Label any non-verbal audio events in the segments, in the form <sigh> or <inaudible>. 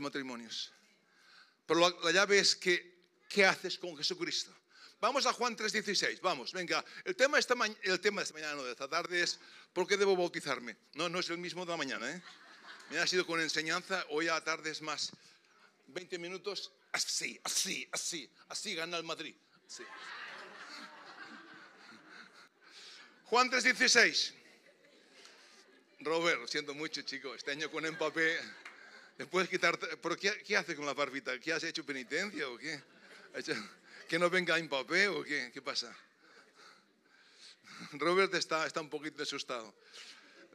matrimonios. Pero la, la llave es que, ¿qué haces con Jesucristo? Vamos a Juan 3:16, vamos, venga. El tema, esta el tema de esta mañana, no, de esta tarde es ¿por qué debo bautizarme? No, no es el mismo de la mañana, ¿eh? Me ha sido con enseñanza, hoy a la tarde es más. 20 minutos, así, así, así, así gana el Madrid. Sí. Juan 3:16. Robert, lo siento mucho, chico, este año con empapé. ¿Puedes quitarte? ¿Pero qué, qué hace con la barbita? ¿Qué has hecho penitencia o qué? ¿Que no venga empapé o qué? ¿Qué pasa? Robert está, está un poquito asustado.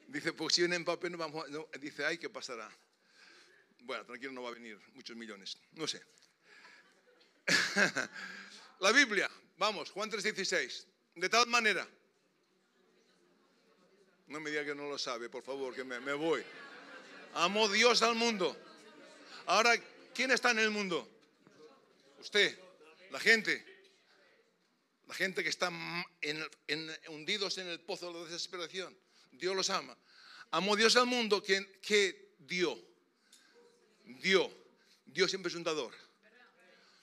Dice, pues si viene Mbappé no vamos a... dice, ay, ¿qué pasará? Bueno, tranquilo, no va a venir muchos millones. No sé. <laughs> La Biblia, vamos, Juan 3:16. De tal manera. No me diga que no lo sabe, por favor, que me, me voy. Amó Dios al mundo. Ahora, ¿quién está en el mundo? Usted, la gente. La gente que está hundidos en el pozo de la desesperación. Dios los ama. Amó Dios al mundo que, que dio. Dio. Dios siempre es un dador.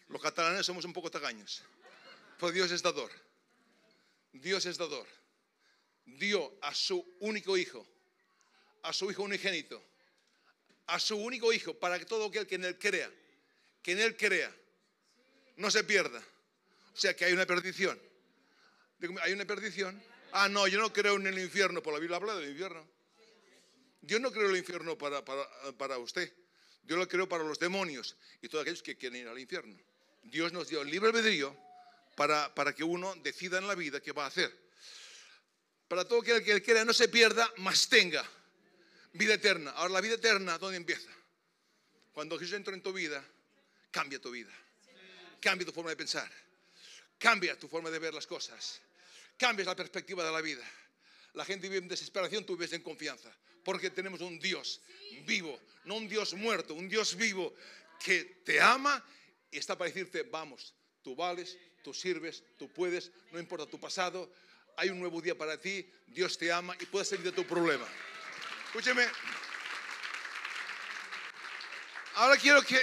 Los catalanes somos un poco tagaños. Pero Dios es dador. Dios es dador. Dio a su único hijo, a su hijo unigénito, a su único hijo, para que todo aquel que en él crea, que en él crea, no se pierda. O sea que hay una perdición. ¿Hay una perdición? Ah, no, yo no creo en el infierno, por la Biblia habla del infierno. Yo no creo en el infierno para, para, usted. Yo lo creo para los demonios y todos aquellos que quieren ir al infierno. Dios nos dio el libre albedrío para, para que uno decida en la vida qué va a hacer. Para todo aquel que quiera no se pierda, más tenga vida eterna. Ahora, la vida eterna, ¿dónde empieza? Cuando Jesús entra en tu vida, cambia tu vida. Cambia tu forma de pensar. Cambia tu forma de ver las cosas cambias la perspectiva de la vida. La gente vive en desesperación, tú vives en confianza. Porque tenemos un Dios vivo, no un Dios muerto, un Dios vivo que te ama y está para decirte, vamos, tú vales, tú sirves, tú puedes, no importa tu pasado, hay un nuevo día para ti, Dios te ama y puedes salir de tu problema. Escúcheme. Ahora quiero que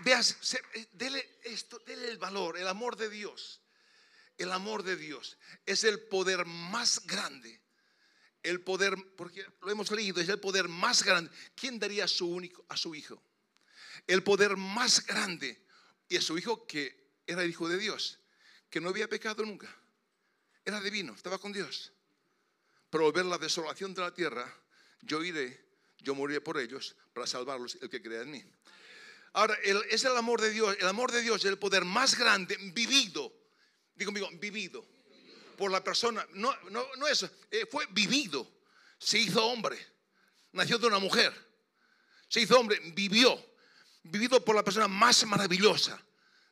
veas, dele esto, dele el valor, el amor de Dios el amor de Dios es el poder más grande. El poder, porque lo hemos leído, es el poder más grande. ¿Quién daría a su único, a su hijo? El poder más grande y a su hijo que era el hijo de Dios, que no había pecado nunca. Era divino, estaba con Dios. Pero ver la desolación de la tierra, yo iré, yo moriré por ellos para salvarlos, el que crea en mí. Ahora, es el amor de Dios, el amor de Dios es el poder más grande vivido digo conmigo, vivido. Por la persona, no, no, no eso, eh, fue vivido. Se hizo hombre. Nació de una mujer. Se hizo hombre, vivió. Vivido por la persona más maravillosa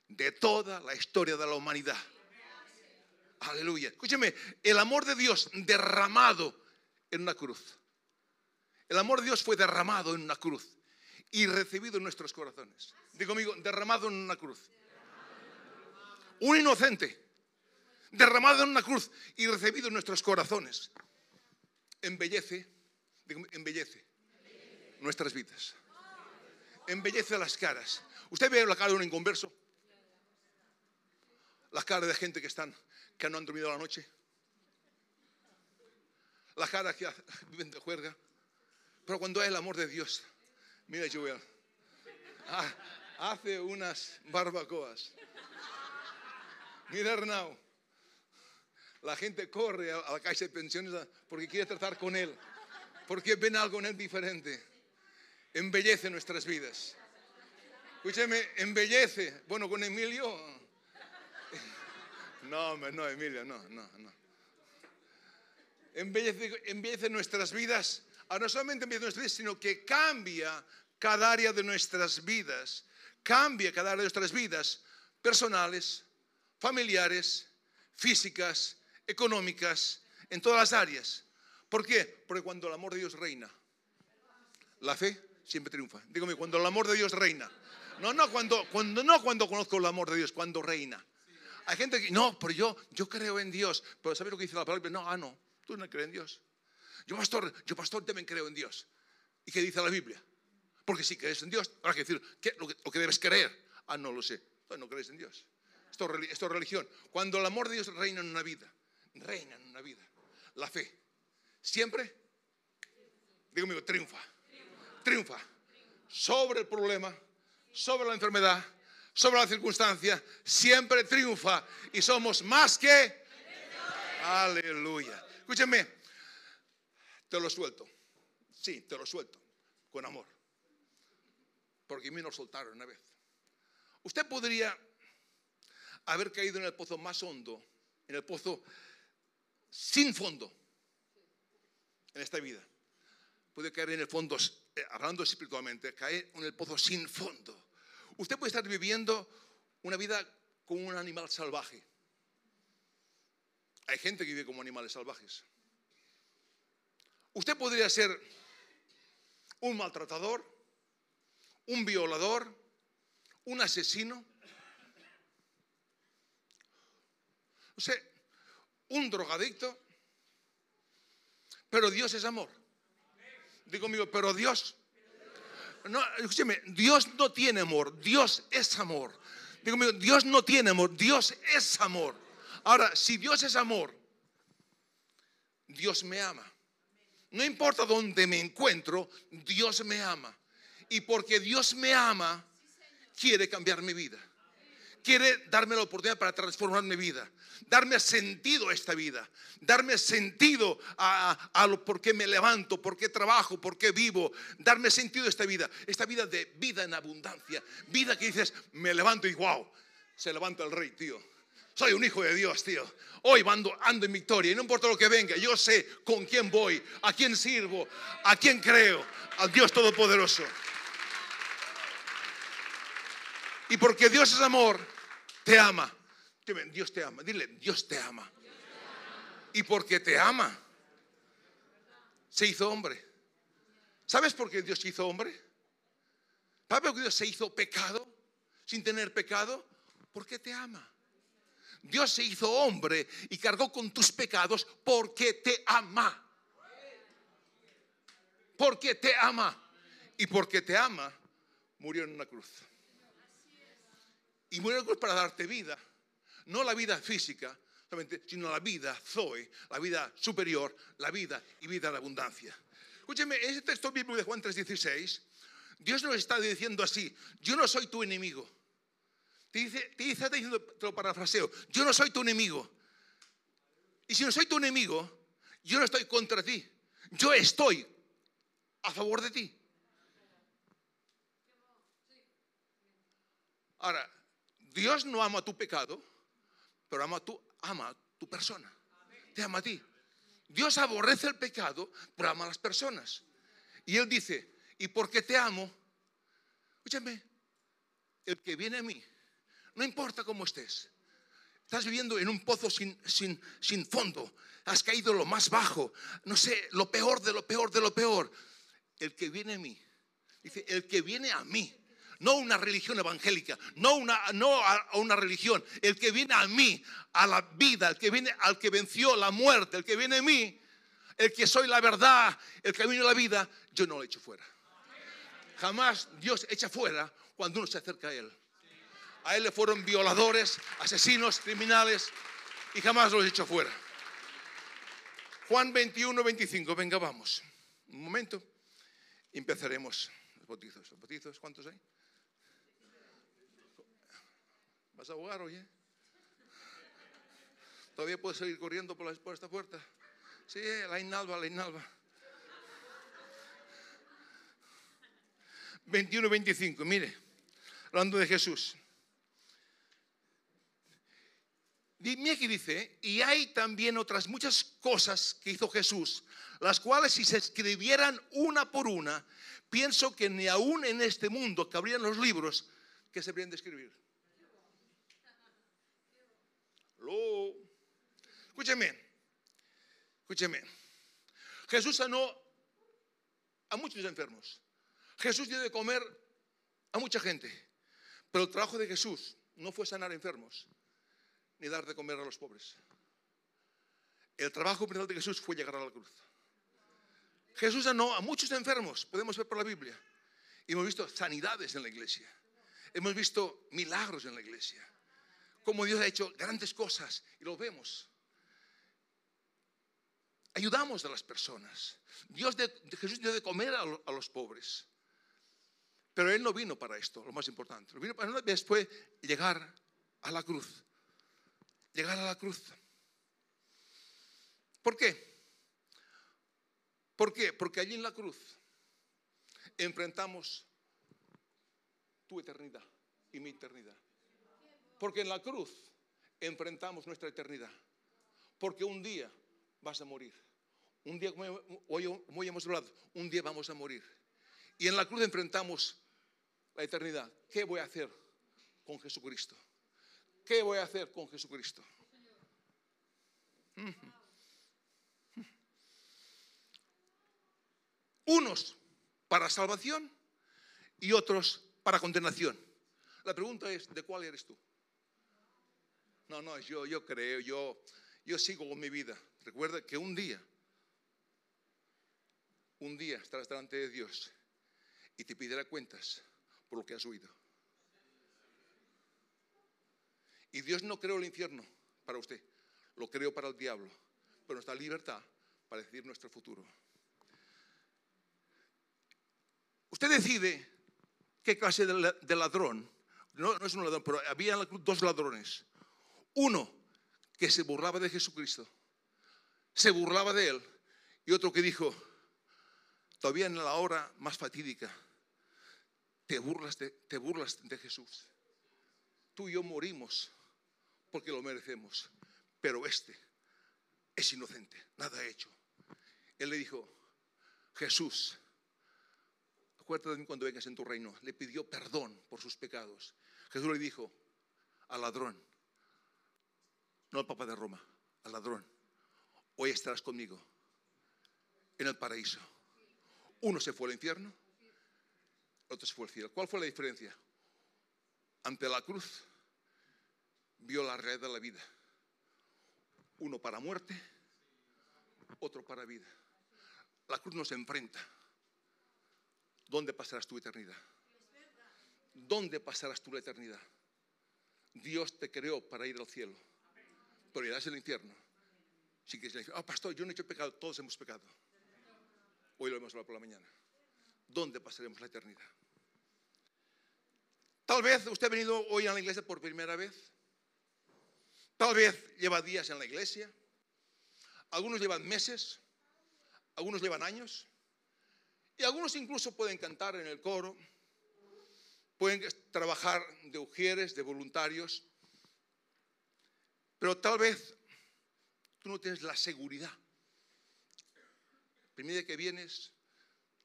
de toda la historia de la humanidad. Aleluya. Escúcheme, el amor de Dios derramado en una cruz. El amor de Dios fue derramado en una cruz y recibido en nuestros corazones. Digo conmigo, derramado en una cruz. Un inocente derramado en una cruz y recibido en nuestros corazones, embellece, embellece nuestras vidas. Embellece las caras. ¿Usted ve la cara de un inconverso? La cara de gente que están, que no han dormido la noche. La cara que <laughs> viven de juerga. Pero cuando hay el amor de Dios, mira Joel, ah, hace unas barbacoas. Mira Arnau, la gente corre a la calle de pensiones porque quiere tratar con Él, porque ven algo en Él diferente. Embellece nuestras vidas. Escúcheme, embellece. Bueno, con Emilio. No, no, Emilio, no, no, no. Embellece, embellece nuestras vidas. Ah, no solamente embellece nuestras vidas, sino que cambia cada área de nuestras vidas. Cambia cada área de nuestras vidas personales, familiares, físicas, económicas, en todas las áreas. ¿Por qué? Porque cuando el amor de Dios reina, la fe siempre triunfa. Dígame, cuando el amor de Dios reina. No, no, cuando, cuando, no cuando conozco el amor de Dios, cuando reina. Hay gente que, no, pero yo, yo creo en Dios. Pero ¿sabes lo que dice la palabra? No, ah, no, tú no crees en Dios. Yo, pastor, yo, pastor, también creo en Dios. ¿Y qué dice la Biblia? Porque si crees en Dios, habrá que decir ¿qué? Lo, que, debes creer. Ah, no lo sé. Entonces no crees en Dios. Esto, es religión. Cuando el amor de Dios reina en una vida, reina en una vida. La fe. Siempre, digo amigo, triunfa. Triunfa. Sobre el problema, sobre la enfermedad, sobre la circunstancia, siempre triunfa. Y somos más que... Aleluya. Escúcheme, te lo suelto. Sí, te lo suelto. Con amor. Porque a mí nos soltaron una vez. Usted podría haber caído en el pozo más hondo, en el pozo sin fondo en esta vida. Puede caer en el fondo, eh, hablando espiritualmente, caer en el pozo sin fondo. Usted puede estar viviendo una vida como un animal salvaje. Hay gente que vive como animales salvajes. Usted podría ser un maltratador, un violador, un asesino. No sé, un drogadicto, pero Dios es amor. Digo conmigo, pero Dios. No, escúcheme, Dios no tiene amor, Dios es amor. Digo conmigo, Dios no tiene amor, Dios es amor. Ahora, si Dios es amor, Dios me ama. No importa dónde me encuentro, Dios me ama. Y porque Dios me ama, quiere cambiar mi vida. Quiere darme la oportunidad para transformar mi vida darme sentido a esta vida, darme sentido a, lo por qué me levanto, por qué trabajo, por qué vivo, darme sentido a esta vida, esta vida de vida en abundancia, vida que dices, me levanto y wow, se levanta el rey, tío. Soy un hijo de Dios, tío. Hoy ando, ando en victoria y no importa lo que venga, yo sé con quién voy, a quién sirvo, a quién creo, al Dios Todopoderoso. Y porque Dios es amor, te ama. Dios te ama. Dile, Dios te ama. Y porque te ama, se hizo hombre. ¿Sabes por qué Dios se hizo hombre? ¿Sabes por qué Dios se hizo pecado sin tener pecado? Porque te ama. Dios se hizo hombre y cargó con tus pecados porque te ama. Porque te ama. Y porque te ama, murió en una cruz. Y murió en una cruz para darte vida no la vida física, sino la vida Zoe, la vida superior, la vida y vida de abundancia. Escúcheme, en ese texto bíblico de Juan 3:16, Dios nos está diciendo así, yo no soy tu enemigo. Te dice, te diciendo, te lo parafraseo, yo no soy tu enemigo. Y si no soy tu enemigo, yo no estoy contra ti, yo estoy a favor de ti. Ahora, Dios no ama tu pecado, pero ama ama tu persona. Te ama a ti. Dios aborrece el pecado, pero ama a las personas. Y Él dice, y porque te amo, escúchame, el que viene a mí, no importa cómo estés, estás viviendo en un pozo sin, sin, sin fondo, has caído lo más bajo, no sé, lo peor de lo peor de lo peor. El que viene a mí, dice, el que viene a mí, no una religión evangélica, no, una, no a una religión. El que viene a mí, a la vida, el que viene al que venció la muerte, el que viene a mí, el que soy la verdad, el camino de la vida, yo no lo echo fuera. Jamás Dios echa fuera cuando uno se acerca a Él. A Él le fueron violadores, asesinos, criminales y jamás los echo fuera. Juan 21, 25, venga, vamos. Un momento, empezaremos los bautizos. ¿Los bautizos cuántos hay? ¿Vas a ahogar, oye? ¿Todavía puedes seguir corriendo por, esta puerta? Sí, la inalba, la inalba. 21 25, mire, hablando de Jesús. Mira aquí dice, y hay también otras muchas cosas que hizo Jesús, las cuales si se escribieran una por una, pienso que ni aún en este mundo cabrían los libros que se habrían de escribir. Escúcheme, escúcheme. Jesús sanó a muchos enfermos. Jesús dio de comer a mucha gente. Pero el trabajo de Jesús no fue sanar enfermos ni dar de comer a los pobres. El trabajo principal de Jesús fue llegar a la cruz. Jesús sanó a muchos enfermos, podemos ver por la Biblia. Y hemos visto sanidades en la iglesia. Hemos visto milagros en la iglesia. Cómo Dios ha hecho grandes cosas y lo vemos. Ayudamos a las personas. Dios Jesús dio de comer a, los pobres. Pero Él no vino para esto, lo más importante. Vino para después llegar a la cruz. Llegar a la cruz. ¿Por qué? ¿Por qué? Porque allí en la cruz enfrentamos tu eternidad y mi eternidad. Porque en la cruz enfrentamos nuestra eternidad. Porque un día vas a morir. Un día, hoy, hoy hemos hablado, un día vamos a morir. Y en la cruz enfrentamos la eternidad. ¿Qué voy a hacer con Jesucristo? ¿Qué voy a hacer con Jesucristo? Unos para salvación y otros para condenación. La pregunta es, ¿de cuál eres tú? No, no, yo, yo creo, yo, yo sigo con mi vida. Recuerda que un día, un día estarás delante de Dios y te pedirá cuentas por lo que has oído. Y Dios no creó el infierno para usted, lo creó para el diablo, pero nos da libertad para decidir nuestro futuro. Usted decide qué clase de ladrón, no, no es un ladrón, pero había dos ladrones. Uno que se burlaba de Jesucristo, se burlaba de él, y otro que dijo, todavía en la hora más fatídica, te burlas de, te burlas de Jesús. Tú y yo morimos porque lo merecemos, pero este es inocente, nada ha hecho. Él le dijo, Jesús, acuérdate de mí cuando vengas en tu reino. Le pidió perdón por sus pecados. Jesús le dijo al ladrón, no al Papa de Roma, al ladrón, hoy estarás conmigo en el paraíso. Uno se fue al infierno, otro se fue al cielo. ¿Cuál fue la diferencia? Ante la cruz vio la red de la vida. Uno para muerte, otro para vida. La cruz nos enfrenta. ¿Dónde pasarás tu eternidad? ¿Dónde pasarás tú la eternidad? Dios te creó para ir al cielo, pero irás al infierno. Si quieres oh pastor, yo no he hecho pecado, todos hemos pecado. Hoy lo hemos hablado por la mañana. ¿Dónde pasaremos la eternidad? Tal vez usted ha venido hoy a la iglesia por primera vez. Tal vez lleva días en la iglesia. Algunos llevan meses. Algunos llevan años. Y algunos incluso pueden cantar en el coro, pueden trabajar de ujieres, de voluntarios, pero tal vez tú no tienes la seguridad. El primer día que vienes,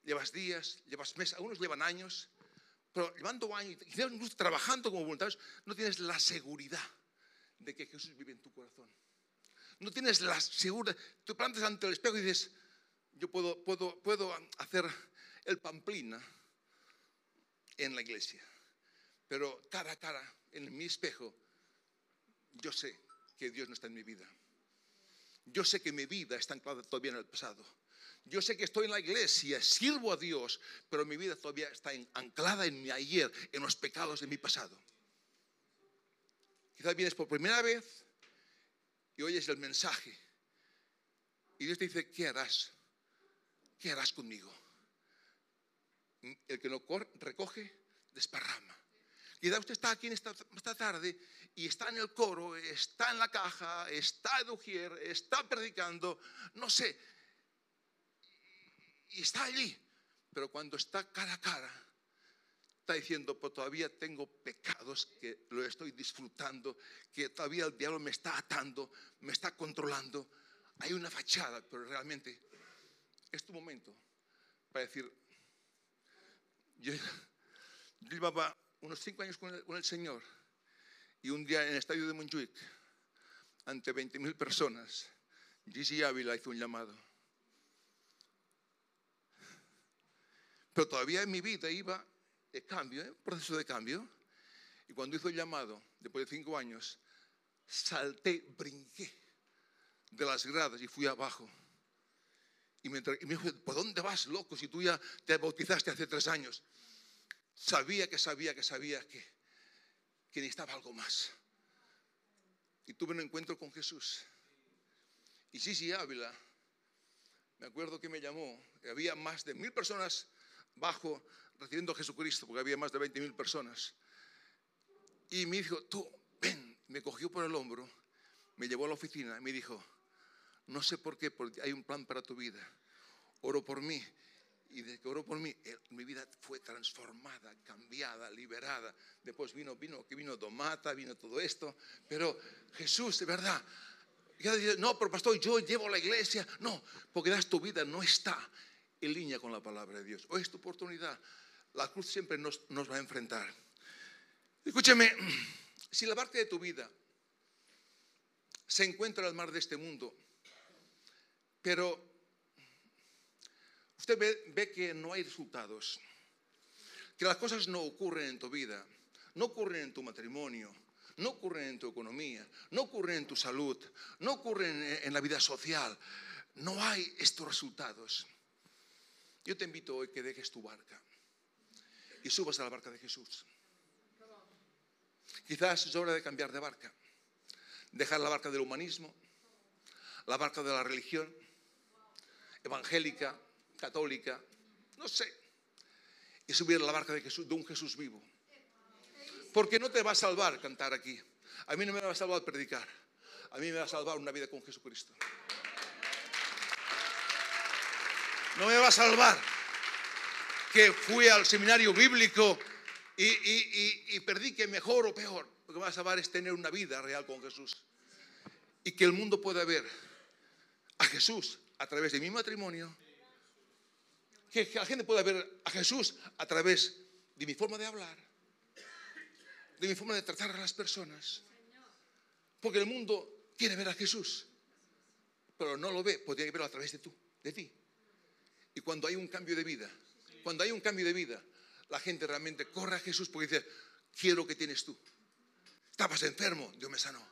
llevas días, llevas meses, algunos llevan años, pero llevando años, incluso trabajando como voluntarios, no tienes la seguridad de que Jesús vive en tu corazón. No tienes la seguridad, tú plantas ante el espejo y dices, yo puedo, puedo, puedo hacer el pamplina en la iglesia, pero cara a cara, en mi espejo, yo sé que Dios no está en mi vida. Yo sé que mi vida está anclada todavía en el pasado. Yo sé que estoy en la iglesia, sirvo a Dios, pero mi vida todavía está anclada en mi ayer, en los pecados de mi pasado. Quizás vienes por primera vez y oyes el mensaje. Y Dios te dice, ¿qué harás? ¿qué harás conmigo? El que no recoge, desparrama. Quizá usted está aquí esta, esta, tarde y está en el coro, está en la caja, está en Ujier, está predicando, no sé, y está allí. Pero cuando está cara a cara, está diciendo, pues todavía tengo pecados que lo estoy disfrutando, que todavía el diablo me está atando, me está controlando. Hay una fachada, pero realmente es tu momento para decir, yo, llevaba unos cinco años con el, Señor y un día en el estadio de Montjuic, ante 20.000 personas, Gigi Ávila hizo un llamado. Pero todavía en mi vida iba de cambio, ¿eh? proceso de cambio. Y cuando hizo el llamado, después de cinco años, salté, brinqué de las gradas y fui abajo. Y me, dijo, ¿por dónde vas, loco, si tú ya te bautizaste hace tres años? sabía que sabía que sabía que, que necesitaba algo más. Y tuve un encuentro con Jesús. Y sí, Ávila, me acuerdo que me llamó, había más de mil personas bajo recibiendo a Jesucristo, porque había más de 20 mil personas. Y me dijo, tú, ven, me cogió por el hombro, me llevó a la oficina y me dijo, no sé por qué, porque hay un plan para tu vida. Oro por mí. Y desde que oró por mí, mi vida fue transformada, cambiada, liberada. Después vino, vino, que vino Domata, vino todo esto. Pero Jesús, de verdad, ya no, pero pastor, yo llevo la iglesia. No, porque das tu vida, no está en línea con la palabra de Dios. Hoy es tu oportunidad. La cruz siempre nos, nos va a enfrentar. Escúcheme, <clears throat> si la parte de tu vida se encuentra al mar de este mundo, pero usted ve, que no hay resultados, que las cosas no ocurren en tu vida, no ocurren en tu matrimonio, no ocurren en tu economía, no ocurren en tu salud, no ocurren en la vida social, no hay estos resultados. Yo te invito hoy que dejes tu barca y subas a la barca de Jesús. Quizás es hora de cambiar de barca, dejar la barca del humanismo, la barca de la religión, evangélica, católica, no sé, y subir a la barca de, un Jesús vivo. Porque no te va a salvar cantar aquí. A mí no me va a salvar predicar. A mí me va a salvar una vida con Jesucristo. No me va a salvar que fui al seminario bíblico y, perdí que mejor o peor. Lo que me va a salvar es tener una vida real con Jesús. Y que el mundo pueda ver a Jesús a través de mi matrimonio. Que la gente pueda ver a Jesús a través de mi forma de hablar, de mi forma de tratar a las personas. Porque el mundo quiere ver a Jesús, pero no lo ve, podría verlo a través de tú, de ti. Y cuando hay un cambio de vida, cuando hay un cambio de vida, la gente realmente corre a Jesús porque dice, quiero que tienes tú. Estabas enfermo, Dios me sanó.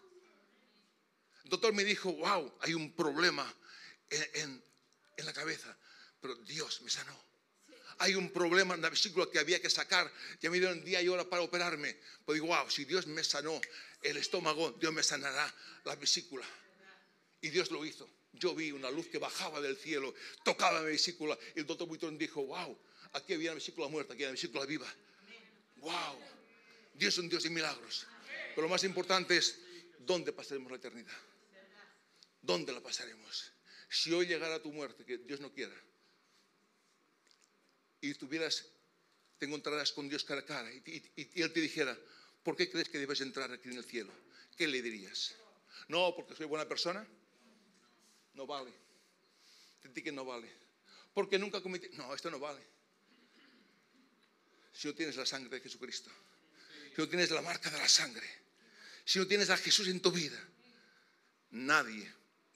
El doctor me dijo, wow, hay un problema en, la cabeza, pero Dios me sanó. Hay un problema en la vesícula que había que sacar. Ya me dieron día y hora para operarme. Pues digo, wow, si Dios me sanó el estómago, Dios me sanará la vesícula. Y Dios lo hizo. Yo vi una luz que bajaba del cielo, tocaba mi vesícula. Y el doctor Buitrón dijo, wow, aquí había una vesícula muerta, aquí había una vesícula viva. Wow, Dios es un Dios de milagros. Pero lo más importante es, ¿dónde pasaremos la eternidad? ¿Dónde la pasaremos? Si hoy llegara tu muerte, que Dios no quiera, y tuvieras, te encontrarás con Dios cara a cara, y, Él te dijera, ¿por qué crees que debes entrar aquí en el cielo? ¿Qué le dirías? No, porque soy buena persona. No vale. Te que no vale. Porque nunca cometí. No, esto no vale. Si no tienes la sangre de Jesucristo, si no tienes la marca de la sangre, si no tienes a Jesús en tu vida, nadie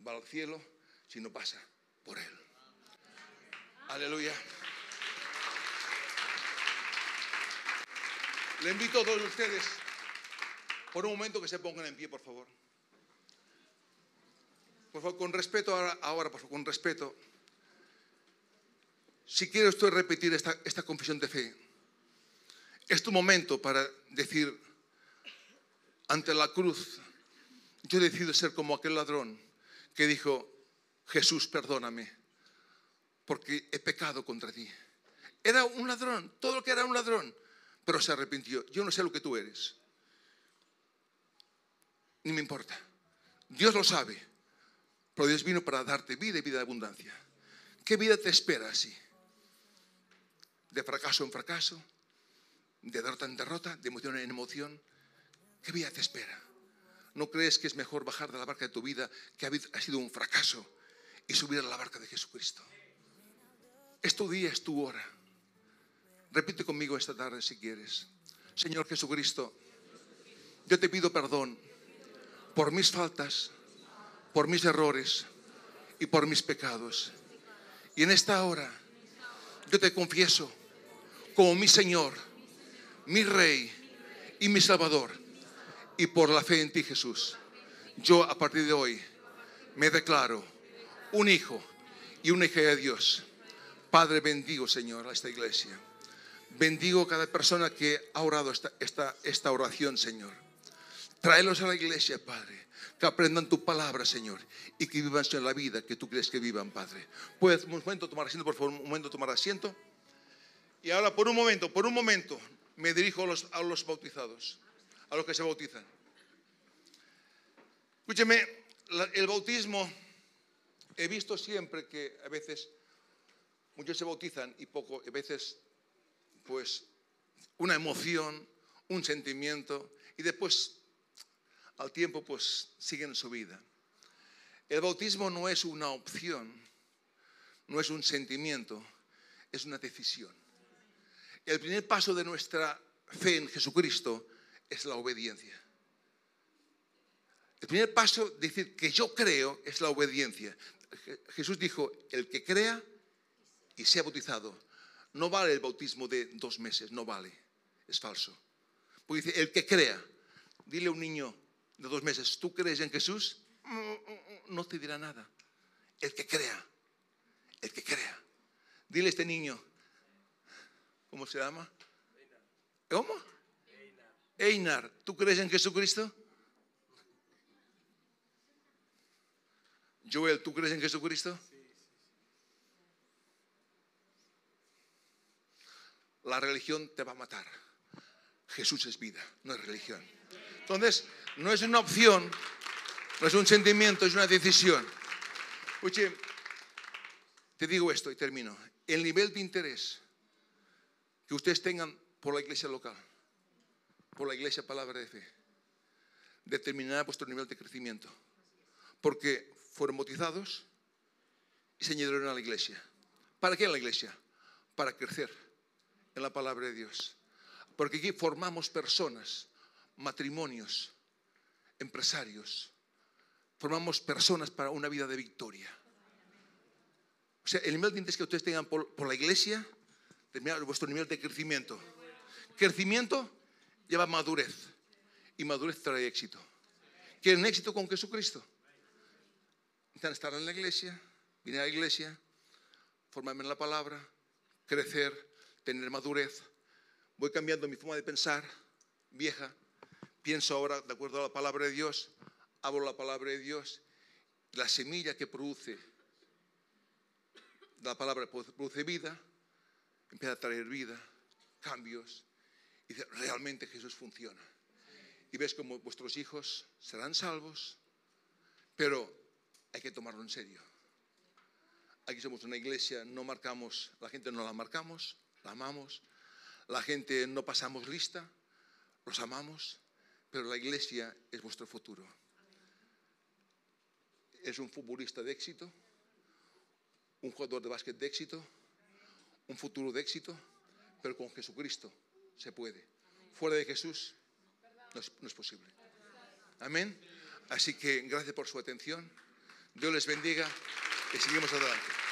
va al cielo si no pasa por Él. Aleluya. Le invito a todos ustedes, por un momento, que se pongan en pie, por favor. Por favor, con respeto ahora, por favor, con respeto. Si quiero usted repetir esta, esta confesión de fe, es tu momento para decir ante la cruz, yo decido ser como aquel ladrón que dijo, Jesús, perdóname, porque he pecado contra ti. Era un ladrón, todo lo que era un ladrón, pero se arrepintió. Yo no sé lo que tú eres, ni me importa. Dios lo sabe, pero Dios vino para darte vida y vida de abundancia. ¿Qué vida te espera así? De fracaso en fracaso, de derrota en derrota, de emoción en emoción. ¿Qué vida te espera? ¿No crees que es mejor bajar de la barca de tu vida que ha sido un fracaso y subir a la barca de Jesucristo? Es día, es tu hora. Repite conmigo esta tarde si quieres. Señor Jesucristo, yo te pido perdón por mis faltas, por mis errores y por mis pecados. Y en esta hora yo te confieso como mi Señor, mi Rey y mi Salvador y por la fe en ti, Jesús, yo a partir de hoy me declaro un hijo y una hija de Dios. Padre, bendigo, Señor, a esta iglesia. Bendigo a cada persona que ha orado esta, esta, esta oración, Señor. Tráelos a la iglesia, Padre. Que aprendan tu palabra, Señor. Y que vivan la vida que tú crees que vivan, Padre. Puedes un momento tomar asiento, por favor, un momento tomar asiento. Y ahora, por un momento, por un momento, me dirijo a los, a los bautizados, a los que se bautizan. Escúcheme, el bautismo, he visto siempre que a veces muchos se bautizan y poco, a veces, pues, una emoción, un sentimiento, y después, al tiempo, pues, siguen su vida. El bautismo no es una opción, no es un sentimiento, es una decisión. El primer paso de nuestra fe en Jesucristo es la obediencia. El primer paso, decir que yo creo, es la obediencia. Je- Jesús dijo, el que crea y sea bautizado, no vale el bautismo de dos meses, no vale, es falso. Porque dice, el que crea, dile a un niño de dos meses, ¿tú crees en Jesús? Mm, No te dirá nada. El que crea, el que crea. Dile a este niño, ¿cómo se llama? ¿Cómo? Einar, ¿tú crees en Jesucristo? Joel, ¿tú crees en Jesucristo? La religión te va a matar. Jesús es vida, no es religión. Entonces, no es una opción, no es un sentimiento, es una decisión. Oye, te digo esto y termino. El nivel de interés que ustedes tengan por la iglesia local, por la iglesia palabra de fe, determinará vuestro nivel de crecimiento. Porque fueron bautizados y se añadieron a la iglesia. ¿Para qué en la iglesia? Para crecer en la palabra de Dios. Porque aquí formamos personas, matrimonios, empresarios. Formamos personas para una vida de victoria. O sea, el nivel de interés que ustedes tengan por, la iglesia vuestro nivel de crecimiento. Crecimiento lleva madurez y madurez trae éxito. ¿Quieren éxito con Jesucristo? Necesitan estar en la iglesia, venir a la iglesia, formarme en la palabra, crecer, tener madurez. Voy cambiando mi forma de pensar, vieja. Pienso ahora de acuerdo a la palabra de Dios, hablo la palabra de Dios. La semilla que produce la palabra produce vida, empieza a traer vida, cambios. Y realmente Jesús funciona. Y ves como vuestros hijos serán salvos, pero hay que tomarlo en serio. Aquí somos una iglesia, no marcamos, la gente no la marcamos, la amamos. La gente no pasamos lista, los amamos, pero la iglesia es vuestro futuro. Es un futbolista de éxito, un jugador de básquet de éxito, un futuro de éxito, pero con Jesucristo se puede. Fuera de Jesús no es, posible. Amén. Así que gracias por su atención. Dios les bendiga y seguimos adelante.